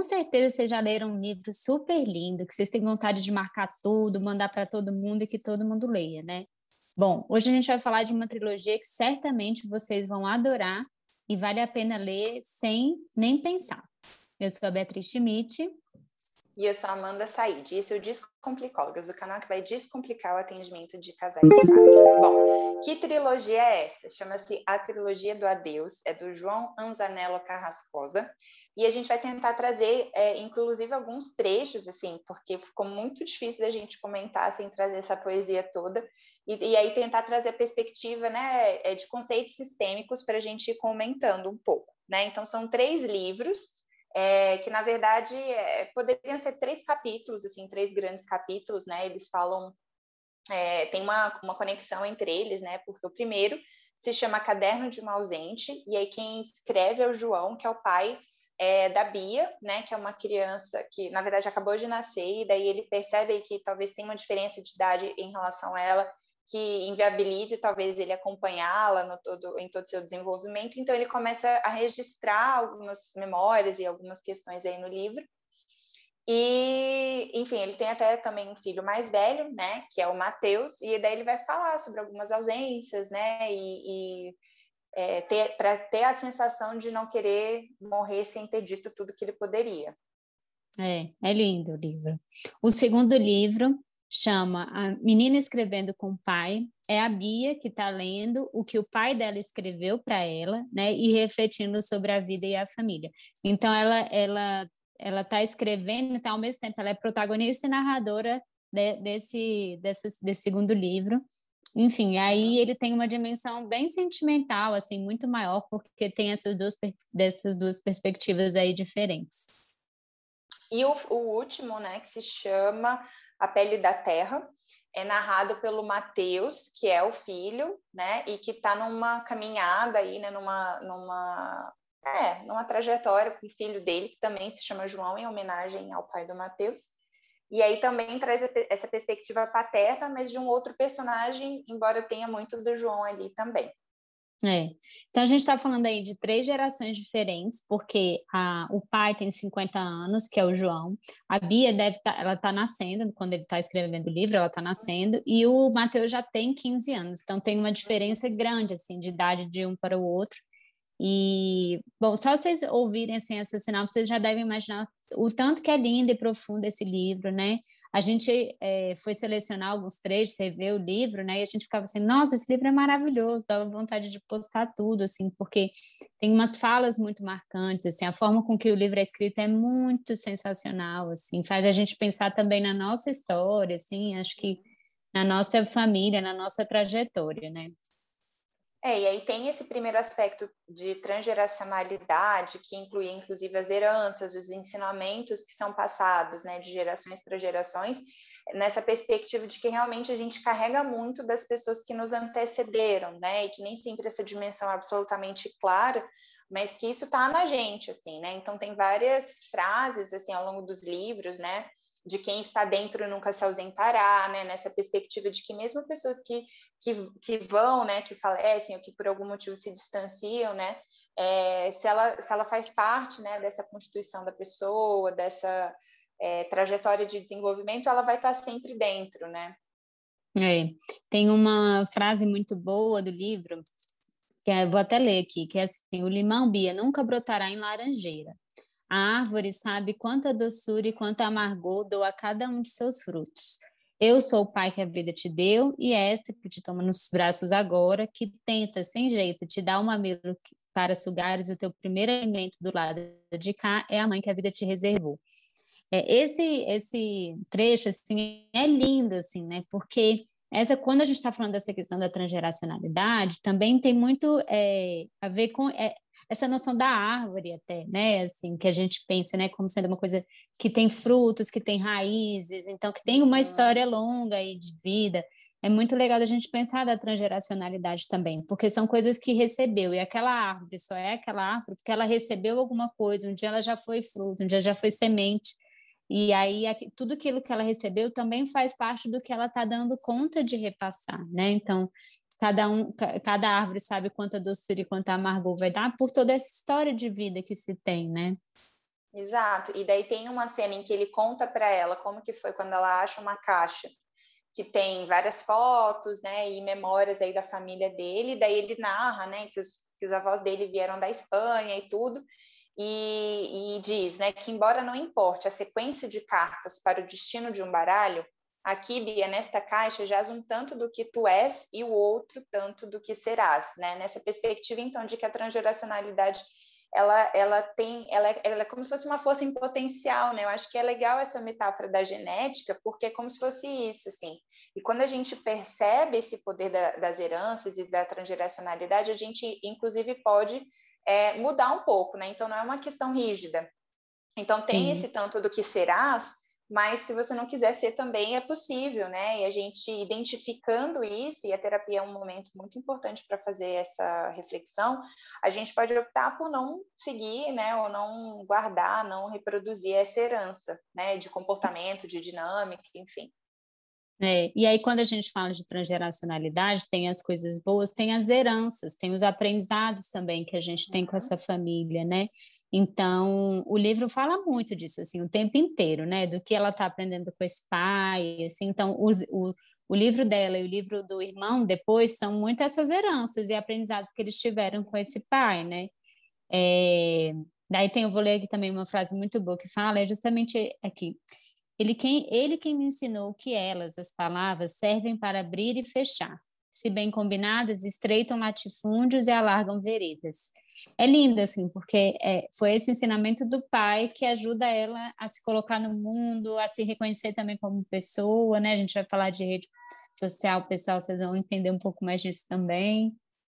com certeza vocês já leram um livro super lindo, que vocês têm vontade de marcar tudo, mandar para todo mundo e que todo mundo leia, né? Bom, hoje a gente vai falar de uma trilogia que certamente vocês vão adorar e vale a pena ler sem nem pensar. Eu sou a Beatriz Schmidt. E eu sou a Amanda Said. Esse é o Descomplicólogas, o canal que vai descomplicar o atendimento de casais e famílias. Bom, que trilogia é essa? Chama-se A Trilogia do Adeus, é do João Anzanello Carrascosa. E a gente vai tentar trazer, é, inclusive, alguns trechos, assim, porque ficou muito difícil da gente comentar sem trazer essa poesia toda, e, e aí tentar trazer a perspectiva né, é, de conceitos sistêmicos para a gente ir comentando um pouco. Né? Então, são três livros, é, que na verdade é, poderiam ser três capítulos, assim, três grandes capítulos, né? Eles falam, é, tem uma, uma conexão entre eles, né? Porque o primeiro se chama Caderno de uma Ausente, e aí quem escreve é o João, que é o pai é, da Bia, né, que é uma criança que, na verdade, acabou de nascer, e daí ele percebe que talvez tem uma diferença de idade em relação a ela, que inviabilize talvez ele acompanhá-la todo, em todo o seu desenvolvimento, então ele começa a registrar algumas memórias e algumas questões aí no livro, e, enfim, ele tem até também um filho mais velho, né, que é o Mateus, e daí ele vai falar sobre algumas ausências, né, e, e é, para ter a sensação de não querer morrer sem ter dito tudo que ele poderia. É, é lindo o livro. O segundo livro chama A Menina Escrevendo com o Pai. É a Bia que está lendo o que o pai dela escreveu para ela, né, e refletindo sobre a vida e a família. Então ela ela ela está escrevendo, então ao mesmo tempo ela é protagonista e narradora de, desse, desse desse segundo livro. Enfim, aí ele tem uma dimensão bem sentimental, assim, muito maior, porque tem essas duas, dessas duas perspectivas aí diferentes. E o, o último, né, que se chama A Pele da Terra, é narrado pelo Mateus, que é o filho, né, e que está numa caminhada aí, né, numa, numa, é, numa trajetória com o filho dele, que também se chama João, em homenagem ao pai do Mateus. E aí também traz essa perspectiva paterna, mas de um outro personagem, embora tenha muito do João ali também. É. Então a gente está falando aí de três gerações diferentes, porque a, o pai tem 50 anos, que é o João, a Bia deve tá, ela está nascendo, quando ele está escrevendo o livro, ela está nascendo, e o Mateus já tem 15 anos, então tem uma diferença grande assim de idade de um para o outro. E, bom, só vocês ouvirem assim, essa sinal, vocês já devem imaginar o tanto que é lindo e profundo esse livro, né? A gente é, foi selecionar alguns trechos, vê o livro, né? E a gente ficava assim, nossa, esse livro é maravilhoso, dava vontade de postar tudo, assim, porque tem umas falas muito marcantes, assim, a forma com que o livro é escrito é muito sensacional, assim, faz a gente pensar também na nossa história, assim, acho que na nossa família, na nossa trajetória, né? É, e aí tem esse primeiro aspecto de transgeracionalidade, que inclui inclusive as heranças, os ensinamentos que são passados, né, de gerações para gerações, nessa perspectiva de que realmente a gente carrega muito das pessoas que nos antecederam, né, e que nem sempre essa dimensão é absolutamente clara, mas que isso está na gente, assim, né, então tem várias frases, assim, ao longo dos livros, né, de quem está dentro nunca se ausentará, né? Nessa perspectiva de que mesmo pessoas que, que, que vão, né? Que falecem ou que por algum motivo se distanciam, né? É, se, ela, se ela faz parte, né? Dessa constituição da pessoa, dessa é, trajetória de desenvolvimento, ela vai estar sempre dentro, né? É, tem uma frase muito boa do livro, que é, vou até ler aqui, que é assim, o limão, Bia, nunca brotará em laranjeira, a árvore sabe quanta doçura e quanta amargor dou a cada um de seus frutos. Eu sou o pai que a vida te deu e é esta que te toma nos braços agora, que tenta, sem jeito, te dar um mamilo para sugares o teu primeiro alimento do lado de cá, é a mãe que a vida te reservou. É, esse esse trecho assim é lindo assim, né? Porque essa quando a gente está falando dessa questão da transgeracionalidade, também tem muito é, a ver com é, essa noção da árvore até, né? Assim, que a gente pensa, né, como sendo uma coisa que tem frutos, que tem raízes, então que tem uma uhum. história longa aí de vida. É muito legal a gente pensar da transgeracionalidade também, porque são coisas que recebeu, e aquela árvore só é aquela árvore porque ela recebeu alguma coisa, um dia ela já foi fruto, um dia já foi semente, e aí tudo aquilo que ela recebeu também faz parte do que ela está dando conta de repassar, né? Então, cada um, cada árvore sabe quanta doçura e quanta amargor vai dar por toda essa história de vida que se tem, né? Exato. E daí tem uma cena em que ele conta para ela como que foi quando ela acha uma caixa que tem várias fotos, né, e memórias aí da família dele. Daí ele narra, né, que os, que os avós dele vieram da Espanha e tudo. E, e diz, né, que embora não importe a sequência de cartas para o destino de um baralho, aqui, Bia, nesta caixa jaz um tanto do que tu és e o outro tanto do que serás, né? Nessa perspectiva, então, de que a transgeracionalidade ela, ela tem, ela é, ela é como se fosse uma força em potencial, né? Eu acho que é legal essa metáfora da genética, porque é como se fosse isso, assim. E quando a gente percebe esse poder da, das heranças e da transgeracionalidade, a gente, inclusive, pode é, mudar um pouco, né? Então, não é uma questão rígida. Então, tem Sim. esse tanto do que serás, mas se você não quiser ser também é possível, né? E a gente identificando isso, e a terapia é um momento muito importante para fazer essa reflexão, a gente pode optar por não seguir, né? Ou não guardar, não reproduzir essa herança, né? De comportamento, de dinâmica, enfim. É, e aí, quando a gente fala de transgeracionalidade, tem as coisas boas, tem as heranças, tem os aprendizados também que a gente tem com uhum. essa família, né? Então, o livro fala muito disso, assim, o tempo inteiro, né? Do que ela está aprendendo com esse pai, assim. Então, os, o, o livro dela e o livro do irmão, depois, são muito essas heranças e aprendizados que eles tiveram com esse pai, né? É, daí tem, eu vou ler aqui também uma frase muito boa que fala, é justamente aqui. Ele quem, ele quem me ensinou que elas, as palavras, servem para abrir e fechar. Se bem combinadas, estreitam latifúndios e alargam veredas é linda, assim, porque é, foi esse ensinamento do pai que ajuda ela a se colocar no mundo, a se reconhecer também como pessoa, né? A gente vai falar de rede social, pessoal, vocês vão entender um pouco mais disso também,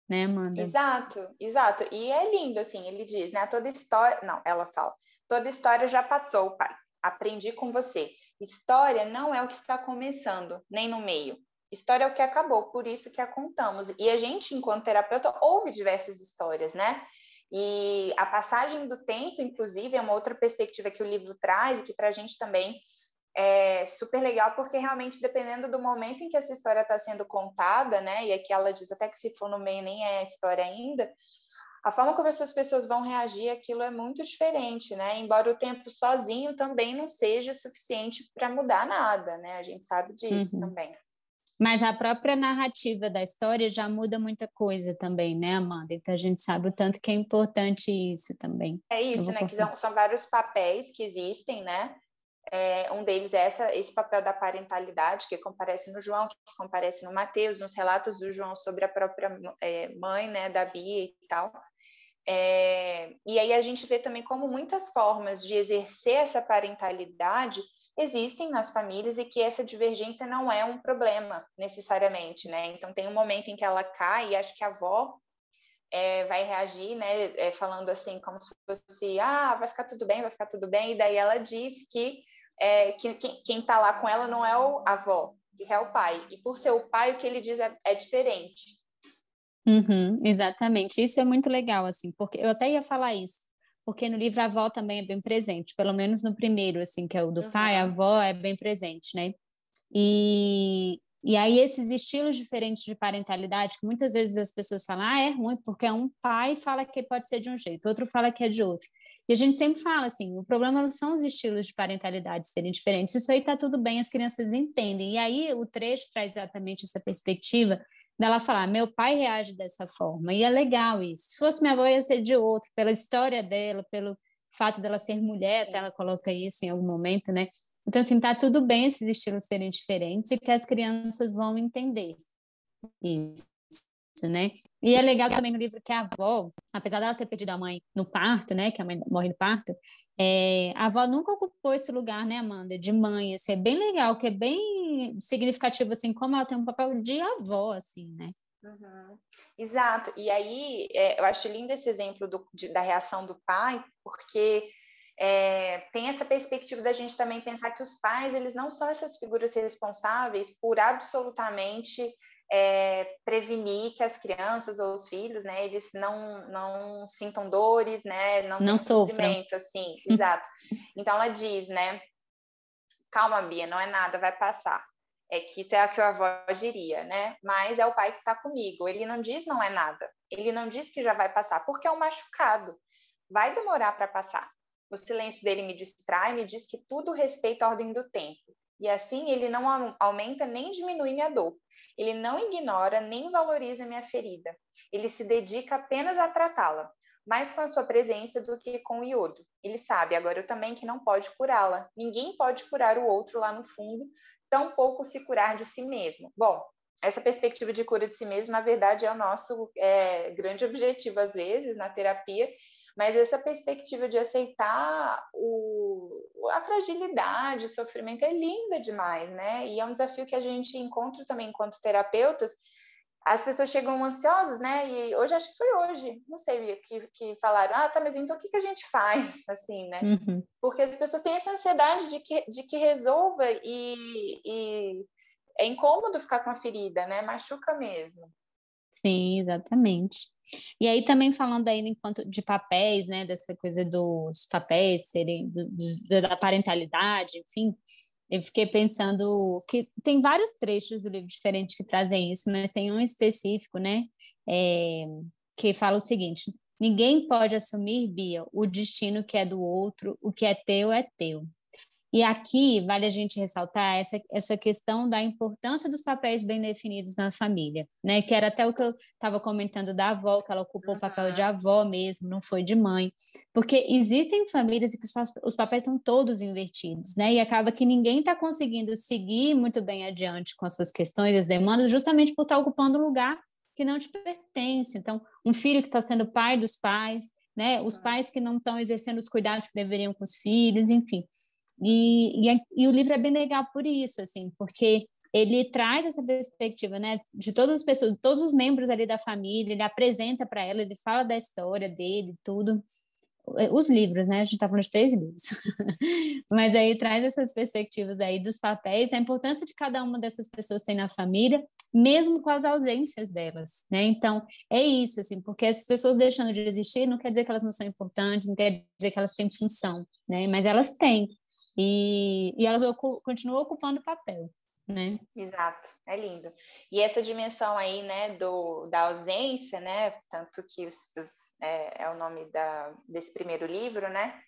né, Amanda? Exato, exato. E é lindo, assim, ele diz, né? Toda história. Não, ela fala, toda história já passou, pai. Aprendi com você. História não é o que está começando, nem no meio. História é o que acabou, por isso que a contamos. E a gente, enquanto terapeuta, ouve diversas histórias, né? E a passagem do tempo, inclusive, é uma outra perspectiva que o livro traz e que para a gente também é super legal, porque realmente, dependendo do momento em que essa história está sendo contada, né? E aqui ela diz até que se for no meio nem é história ainda, a forma como essas pessoas vão reagir aquilo é muito diferente, né? Embora o tempo sozinho também não seja suficiente para mudar nada, né? A gente sabe disso uhum. também. Mas a própria narrativa da história já muda muita coisa também, né, Amanda? Então a gente sabe o tanto que é importante isso também. É isso, né? Que são, são, vários papéis que existem, né? É, um deles é essa, esse papel da parentalidade, que comparece no João, que comparece no Mateus, nos relatos do João sobre a própria é, mãe, né, da Bia e tal. É, e aí a gente vê também como muitas formas de exercer essa parentalidade existem nas famílias e que essa divergência não é um problema necessariamente, né? Então tem um momento em que ela cai e acho que a avó é, vai reagir, né? É, falando assim como se fosse, ah, vai ficar tudo bem, vai ficar tudo bem. E daí ela diz que, é, que quem está lá com ela não é o avó, que é o pai. E por ser o pai, o que ele diz é, é diferente. Uhum, exatamente. Isso é muito legal, assim, porque eu até ia falar isso porque no livro a avó também é bem presente, pelo menos no primeiro, assim, que é o do uhum. pai, a avó é bem presente, né? E, e aí esses estilos diferentes de parentalidade, que muitas vezes as pessoas falam, ah, é ruim, porque um pai fala que pode ser de um jeito, outro fala que é de outro. E a gente sempre fala assim, o problema não são os estilos de parentalidade serem diferentes, isso aí tá tudo bem, as crianças entendem. E aí o trecho traz exatamente essa perspectiva dela falar, meu pai reage dessa forma, e é legal isso. Se fosse minha avó, ia ser de outro, pela história dela, pelo fato dela ser mulher, até ela coloca isso em algum momento, né? Então, assim, tá tudo bem esses estilos serem diferentes e que as crianças vão entender isso, né? E é legal também no livro que a avó, apesar dela ter perdido a mãe no parto, né, que a mãe morre no parto, é, a avó nunca ocupou esse lugar, né, Amanda, de mãe, assim, é bem legal, que é bem significativo, assim, como ela tem um papel de avó, assim, né? Uhum. Exato, e aí é, eu acho lindo esse exemplo do, de, da reação do pai, porque é, tem essa perspectiva da gente também pensar que os pais, eles não são essas figuras responsáveis por absolutamente é, prevenir que as crianças ou os filhos, né, eles não, não sintam dores, né, não, não sofram. assim, exato. Então ela diz, né, calma, Bia, não é nada, vai passar. É que isso é a que a avó diria, né? Mas é o pai que está comigo. Ele não diz não é nada. Ele não diz que já vai passar, porque é um machucado. Vai demorar para passar. O silêncio dele me distrai, me diz que tudo respeita a ordem do tempo. E assim ele não aumenta nem diminui minha dor. Ele não ignora nem valoriza minha ferida. Ele se dedica apenas a tratá-la, mais com a sua presença do que com o iodo. Ele sabe, agora eu também, que não pode curá-la. Ninguém pode curar o outro lá no fundo, tampouco se curar de si mesmo. Bom, essa perspectiva de cura de si mesmo, na verdade, é o nosso é, grande objetivo, às vezes, na terapia, mas essa perspectiva de aceitar o, a fragilidade, o sofrimento é linda demais, né? E é um desafio que a gente encontra também enquanto terapeutas. As pessoas chegam ansiosas, né? E hoje, acho que foi hoje, não sei, que, que falaram, ah, tá, mas então o que, que a gente faz, assim, né? Uhum. Porque as pessoas têm essa ansiedade de que, de que resolva e, e é incômodo ficar com a ferida, né? Machuca mesmo. Sim, exatamente. E aí também falando aí enquanto de papéis, né, dessa coisa dos papéis serem do, do, da parentalidade, enfim, eu fiquei pensando que tem vários trechos do livro diferentes que trazem isso, mas tem um específico, né, é, que fala o seguinte: ninguém pode assumir, Bia, o destino que é do outro, o que é teu é teu. E aqui vale a gente ressaltar essa, essa questão da importância dos papéis bem definidos na família, né? Que era até o que eu estava comentando da avó, que ela ocupou uhum. o papel de avó mesmo, não foi de mãe. Porque existem famílias em que os papéis estão todos invertidos, né? E acaba que ninguém está conseguindo seguir muito bem adiante com as suas questões, as demandas, justamente por estar tá ocupando um lugar que não te pertence. Então, um filho que está sendo pai dos pais, né? Os pais que não estão exercendo os cuidados que deveriam com os filhos, enfim. E, e, e, o livro é bem legal por isso, assim, porque ele traz essa perspectiva, né, de todas as pessoas, todos os membros ali da família, ele apresenta para ela, ele fala da história dele, tudo. Os livros, né? A gente está falando de três livros. Mas aí traz essas perspectivas aí dos papéis, a importância de cada uma dessas pessoas tem na família, mesmo com as ausências delas, né? Então, é isso, assim, porque essas pessoas deixando de existir não quer dizer que elas não são importantes, não quer dizer que elas têm função, né? Mas elas têm. E, e elas continuam ocupando papel, né? Exato, é lindo. E essa dimensão aí, né, do, da ausência, né, tanto que os, os, é, é, o nome da, desse primeiro livro, né,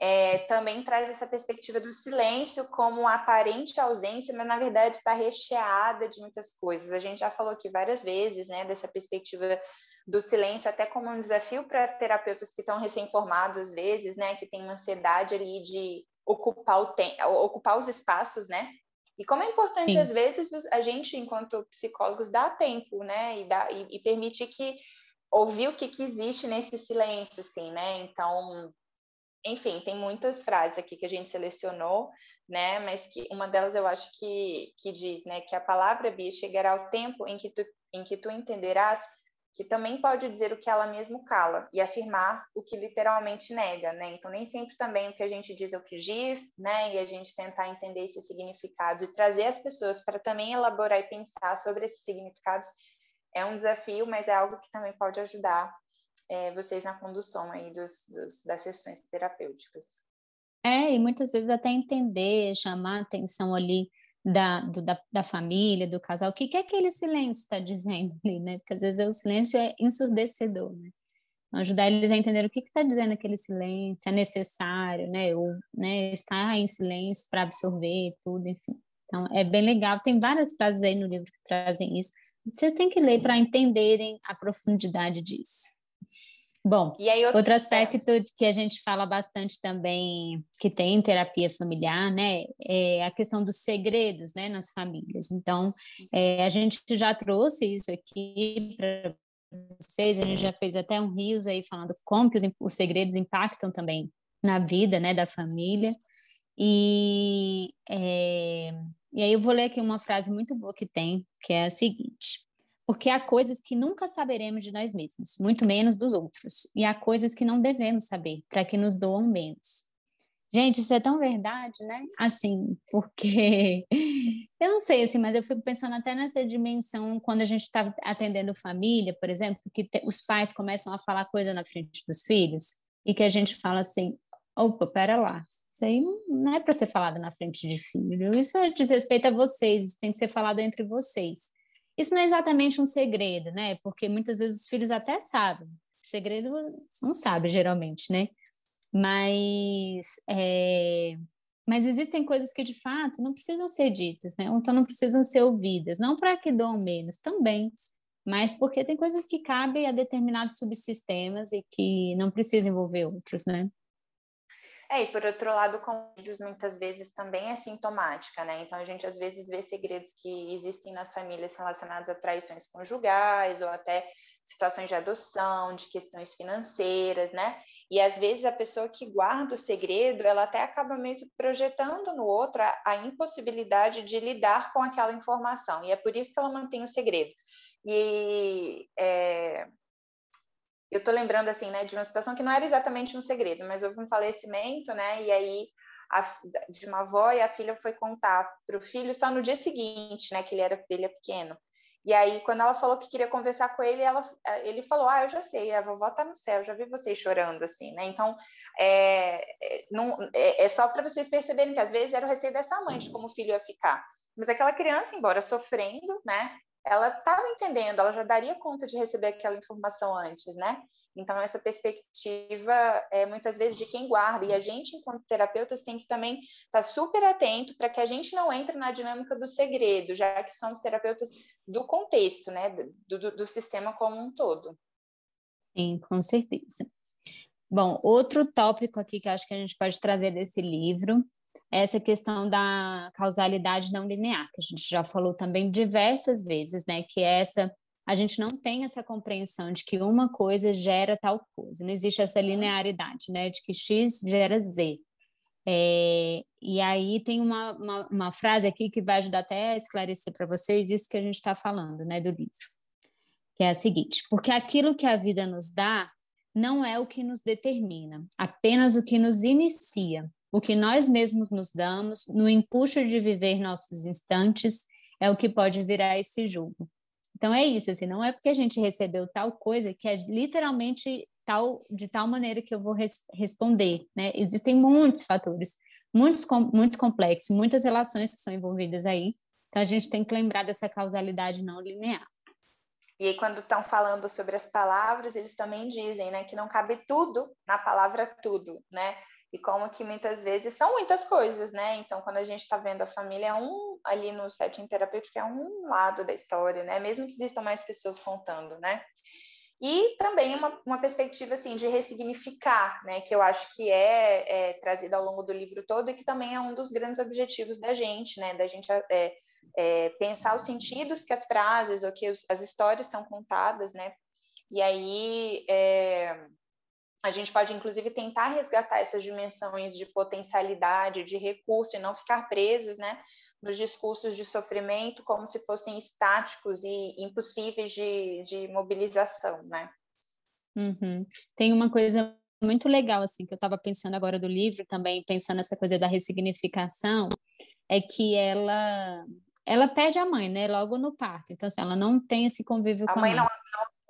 é, também traz essa perspectiva do silêncio como aparente ausência, mas na verdade está recheada de muitas coisas. A gente já falou aqui várias vezes, né, dessa perspectiva do silêncio até como um desafio para terapeutas que estão recém-formados às vezes, né, que tem uma ansiedade ali de ocupar o tempo, ocupar os espaços, né? E como é importante Sim. às vezes a gente, enquanto psicólogos, dar tempo, né? E, dar, e, e permitir que ouvir o que, que existe nesse silêncio, assim, né? Então, enfim, tem muitas frases aqui que a gente selecionou, né? Mas que uma delas eu acho que, que diz, né? Que a palavra Bia chegará ao tempo em que tu, em que tu entenderás que também pode dizer o que ela mesmo cala e afirmar o que literalmente nega, né? Então nem sempre também o que a gente diz é o que diz, né? E a gente tentar entender esses significados e trazer as pessoas para também elaborar e pensar sobre esses significados é um desafio, mas é algo que também pode ajudar é, vocês na condução aí dos, dos, das sessões terapêuticas. É, e muitas vezes até entender, chamar atenção ali da, do, da, da, família, do casal, o que, que aquele silêncio está dizendo ali, né? Porque às vezes o silêncio é ensurdecedor, né? Então, ajudar eles a entender o que está dizendo aquele silêncio, é necessário, né? Ou né, estar em silêncio para absorver tudo, enfim. Então, é bem legal. Tem várias frases aí no livro que trazem isso. Vocês têm que ler para entenderem a profundidade disso. Bom, aí, outro, outro aspecto é. que a gente fala bastante também, que tem terapia familiar, né, é a questão dos segredos, né, nas famílias. Então, é, a gente já trouxe isso aqui para vocês, a gente já fez até um rios aí falando como que os, os segredos impactam também na vida, né, da família. E, é, e aí eu vou ler aqui uma frase muito boa que tem, que é a seguinte: porque há coisas que nunca saberemos de nós mesmos, muito menos dos outros, e há coisas que não devemos saber, para que nos doam menos. Gente, isso é tão verdade, né? Assim, porque eu não sei, assim, mas eu fico pensando até nessa dimensão quando a gente está atendendo família, por exemplo, que te, os pais começam a falar coisa na frente dos filhos e que a gente fala assim: opa, pera lá, isso aí não é para ser falado na frente de filho, isso diz respeito a vocês, tem que ser falado entre vocês. Isso não é exatamente um segredo, né? Porque muitas vezes os filhos até sabem. Segredo não sabe, geralmente, né? Mas, é, mas existem coisas que de fato não precisam ser ditas, né? Ou então não precisam ser ouvidas, não para que doam menos, também, mas porque tem coisas que cabem a determinados subsistemas e que não precisam envolver outros, né? É, e por outro lado, convidos muitas vezes também é sintomática, né? Então a gente às vezes vê segredos que existem nas famílias relacionados a traições conjugais ou até situações de adoção, de questões financeiras, né? E às vezes a pessoa que guarda o segredo, ela até acaba meio que projetando no outro a, a impossibilidade de lidar com aquela informação. E é por isso que ela mantém o segredo. E é, eu estou lembrando assim, né, de uma situação que não era exatamente um segredo, mas houve um falecimento, né, e aí a, de uma avó e a filha foi contar para o filho só no dia seguinte, né, que ele era ele é pequeno. E aí, quando ela falou que queria conversar com ele, ela, ele falou: Ah, eu já sei, a vovó está no céu, já vi vocês chorando, assim, né? Então, é, é não, é, é só para vocês perceberem que às vezes era o receio dessa mãe de como o filho ia ficar. Mas aquela criança, embora sofrendo, né? Ela estava entendendo, ela já daria conta de receber aquela informação antes, né? Então, essa perspectiva é muitas vezes de quem guarda, e a gente, enquanto terapeutas, tem que também estar tá super atento para que a gente não entre na dinâmica do segredo, já que somos terapeutas do contexto, né? Do, do, do sistema como um todo. Sim, com certeza. Bom, outro tópico aqui que acho que a gente pode trazer desse livro essa questão da causalidade não linear, que a gente já falou também diversas vezes, né? Que essa a gente não tem essa compreensão de que uma coisa gera tal coisa, não existe essa uhum. linearidade, né? De que X gera Z. É, e aí tem uma, uma, uma, frase aqui que vai ajudar até a esclarecer para vocês isso que a gente está falando, né, do livro, que é a seguinte: porque aquilo que a vida nos dá não é o que nos determina, apenas o que nos inicia o que nós mesmos nos damos, no empuxo de viver nossos instantes, é o que pode virar esse julgo. Então é isso, assim, não é porque a gente recebeu tal coisa que é literalmente tal de tal maneira que eu vou res responder, né? Existem muitos fatores, muitos muito complexos, muitas relações que são envolvidas aí. Então a gente tem que lembrar dessa causalidade não linear. E aí, quando estão falando sobre as palavras, eles também dizem, né, que não cabe tudo na palavra tudo, né? E como que muitas vezes são muitas coisas, né? Então, quando a gente está vendo a família, é um ali no setting terapêutico é um lado da história, né? Mesmo que existam mais pessoas contando, né? E também uma, uma perspectiva assim de ressignificar, né? Que eu acho que é, é trazida ao longo do livro todo e que também é um dos grandes objetivos da gente, né? Da gente é, é, pensar os sentidos que as frases ou que os, as histórias são contadas, né? E aí é, a gente pode, inclusive, tentar resgatar essas dimensões de potencialidade, de recurso, e não ficar presos né, nos discursos de sofrimento como se fossem estáticos e impossíveis de, de mobilização, né? Uhum. Tem uma coisa muito legal, assim, que eu estava pensando agora do livro também, pensando nessa coisa da ressignificação, é que ela ela perde a mãe, né, logo no parto. Então, assim, ela não tem esse convívio a com a mãe. Não,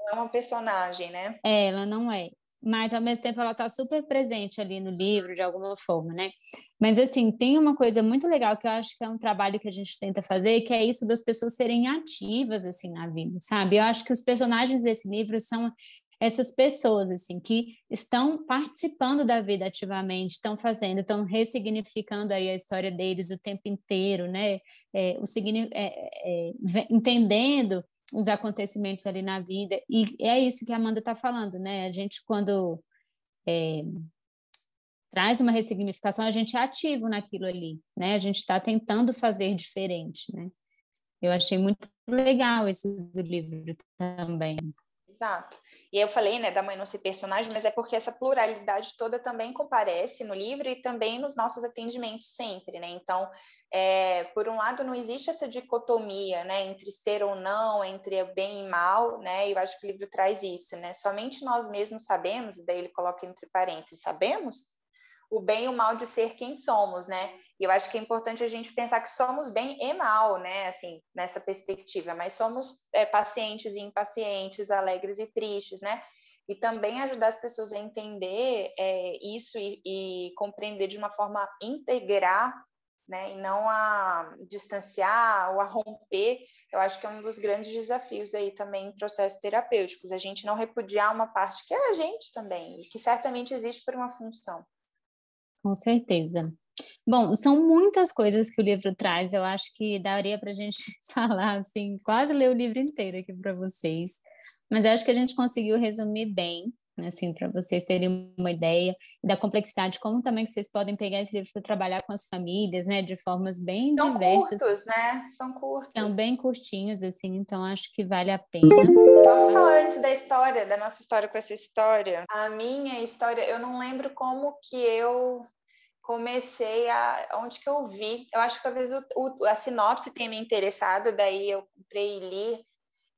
não é uma personagem, né? É, ela não é mas ao mesmo tempo ela está super presente ali no livro de alguma forma, né? Mas assim, tem uma coisa muito legal que eu acho que é um trabalho que a gente tenta fazer, que é isso das pessoas serem ativas assim na vida, sabe? Eu acho que os personagens desse livro são essas pessoas assim que estão participando da vida ativamente, estão fazendo, estão ressignificando aí a história deles o tempo inteiro, né? É, o é, é, entendendo os acontecimentos ali na vida. E é isso que a Amanda está falando, né? A gente, quando é, traz uma ressignificação, a gente é ativo naquilo ali, né? A gente está tentando fazer diferente, né? Eu achei muito legal isso do livro também. Exato. E eu falei, né, da mãe não ser personagem, mas é porque essa pluralidade toda também comparece no livro e também nos nossos atendimentos sempre, né? Então, é, por um lado, não existe essa dicotomia, né, entre ser ou não, entre bem e mal, né? E eu acho que o livro traz isso, né? Somente nós mesmos sabemos, daí ele coloca entre parênteses, sabemos o bem e o mal de ser quem somos, né? E eu acho que é importante a gente pensar que somos bem e mal, né? Assim, nessa perspectiva, mas somos é, pacientes e impacientes, alegres e tristes, né? E também ajudar as pessoas a entender é, isso e, e compreender de uma forma integrar né, e não a distanciar ou a romper, eu acho que é um dos grandes desafios aí também em processos terapêuticos, a gente não repudiar uma parte que é a gente também, e que certamente existe por uma função. Com certeza. Bom, são muitas coisas que o livro traz. Eu acho que daria para a gente falar assim, quase ler o livro inteiro aqui para vocês. Mas acho que a gente conseguiu resumir bem assim, para vocês terem uma ideia da complexidade, como também que vocês podem pegar esse livro para trabalhar com as famílias, né, de formas bem São diversas. São curtos, né? São curtos. São bem curtinhos, assim, então acho que vale a pena. Vamos falar antes da história, da nossa história com essa história. A minha história, eu não lembro como que eu comecei a onde que eu vi. Eu acho que talvez o, o, a sinopse tenha me interessado, daí eu comprei e li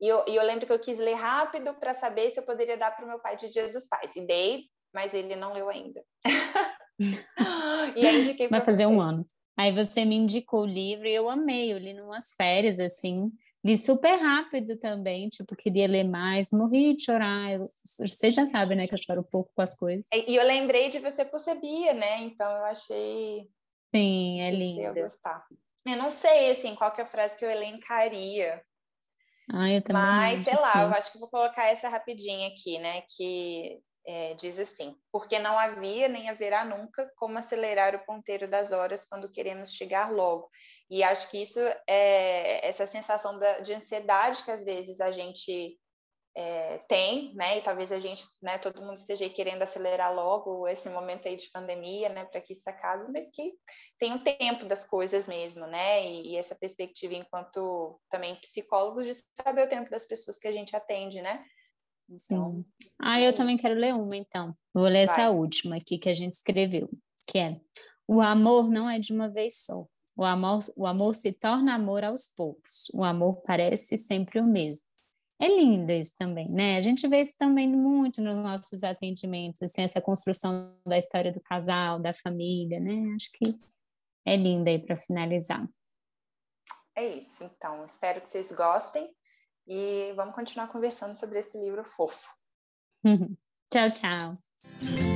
e eu, e eu lembro que eu quis ler rápido para saber se eu poderia dar para o meu pai de Dia dos Pais. E dei, mas ele não leu ainda. e aí indiquei Vai fazer um ano. Aí você me indicou o livro e eu amei. Eu li numas férias, assim. Li super rápido também, tipo, queria ler mais, morri de chorar. Eu, você já sabe, né, que eu choro um pouco com as coisas. E eu lembrei de você por Bia, né? Então eu achei. Sim, é lindo. Eu gostar. Eu não sei, assim, qual que é a frase que eu elencaria ah, eu também Mas, sei lá, eu acho que vou colocar essa rapidinha aqui, né? Que é, diz assim: porque não havia nem haverá nunca como acelerar o ponteiro das horas quando queremos chegar logo. E acho que isso é essa sensação da, de ansiedade que às vezes a gente é, tem, né? E talvez a gente, né, todo mundo esteja querendo acelerar logo esse momento aí de pandemia, né, para que isso acabe, mas que tem o um tempo das coisas mesmo, né? E, e, essa perspectiva enquanto também psicólogos de saber o tempo das pessoas que a gente atende, né? Então, Sim. Ah, eu é também quero ler uma, então. Vou ler Vai. essa última aqui que a gente escreveu, que é: O amor não é de uma vez só. O amor, o amor se torna amor aos poucos. O amor parece sempre o mesmo é lindo isso também, né? A gente vê isso também muito nos nossos atendimentos, assim, essa construção da história do casal, da família, né? Acho que é linda aí para finalizar. É isso, então. Espero que vocês gostem e vamos continuar conversando sobre esse livro fofo. tchau, tchau.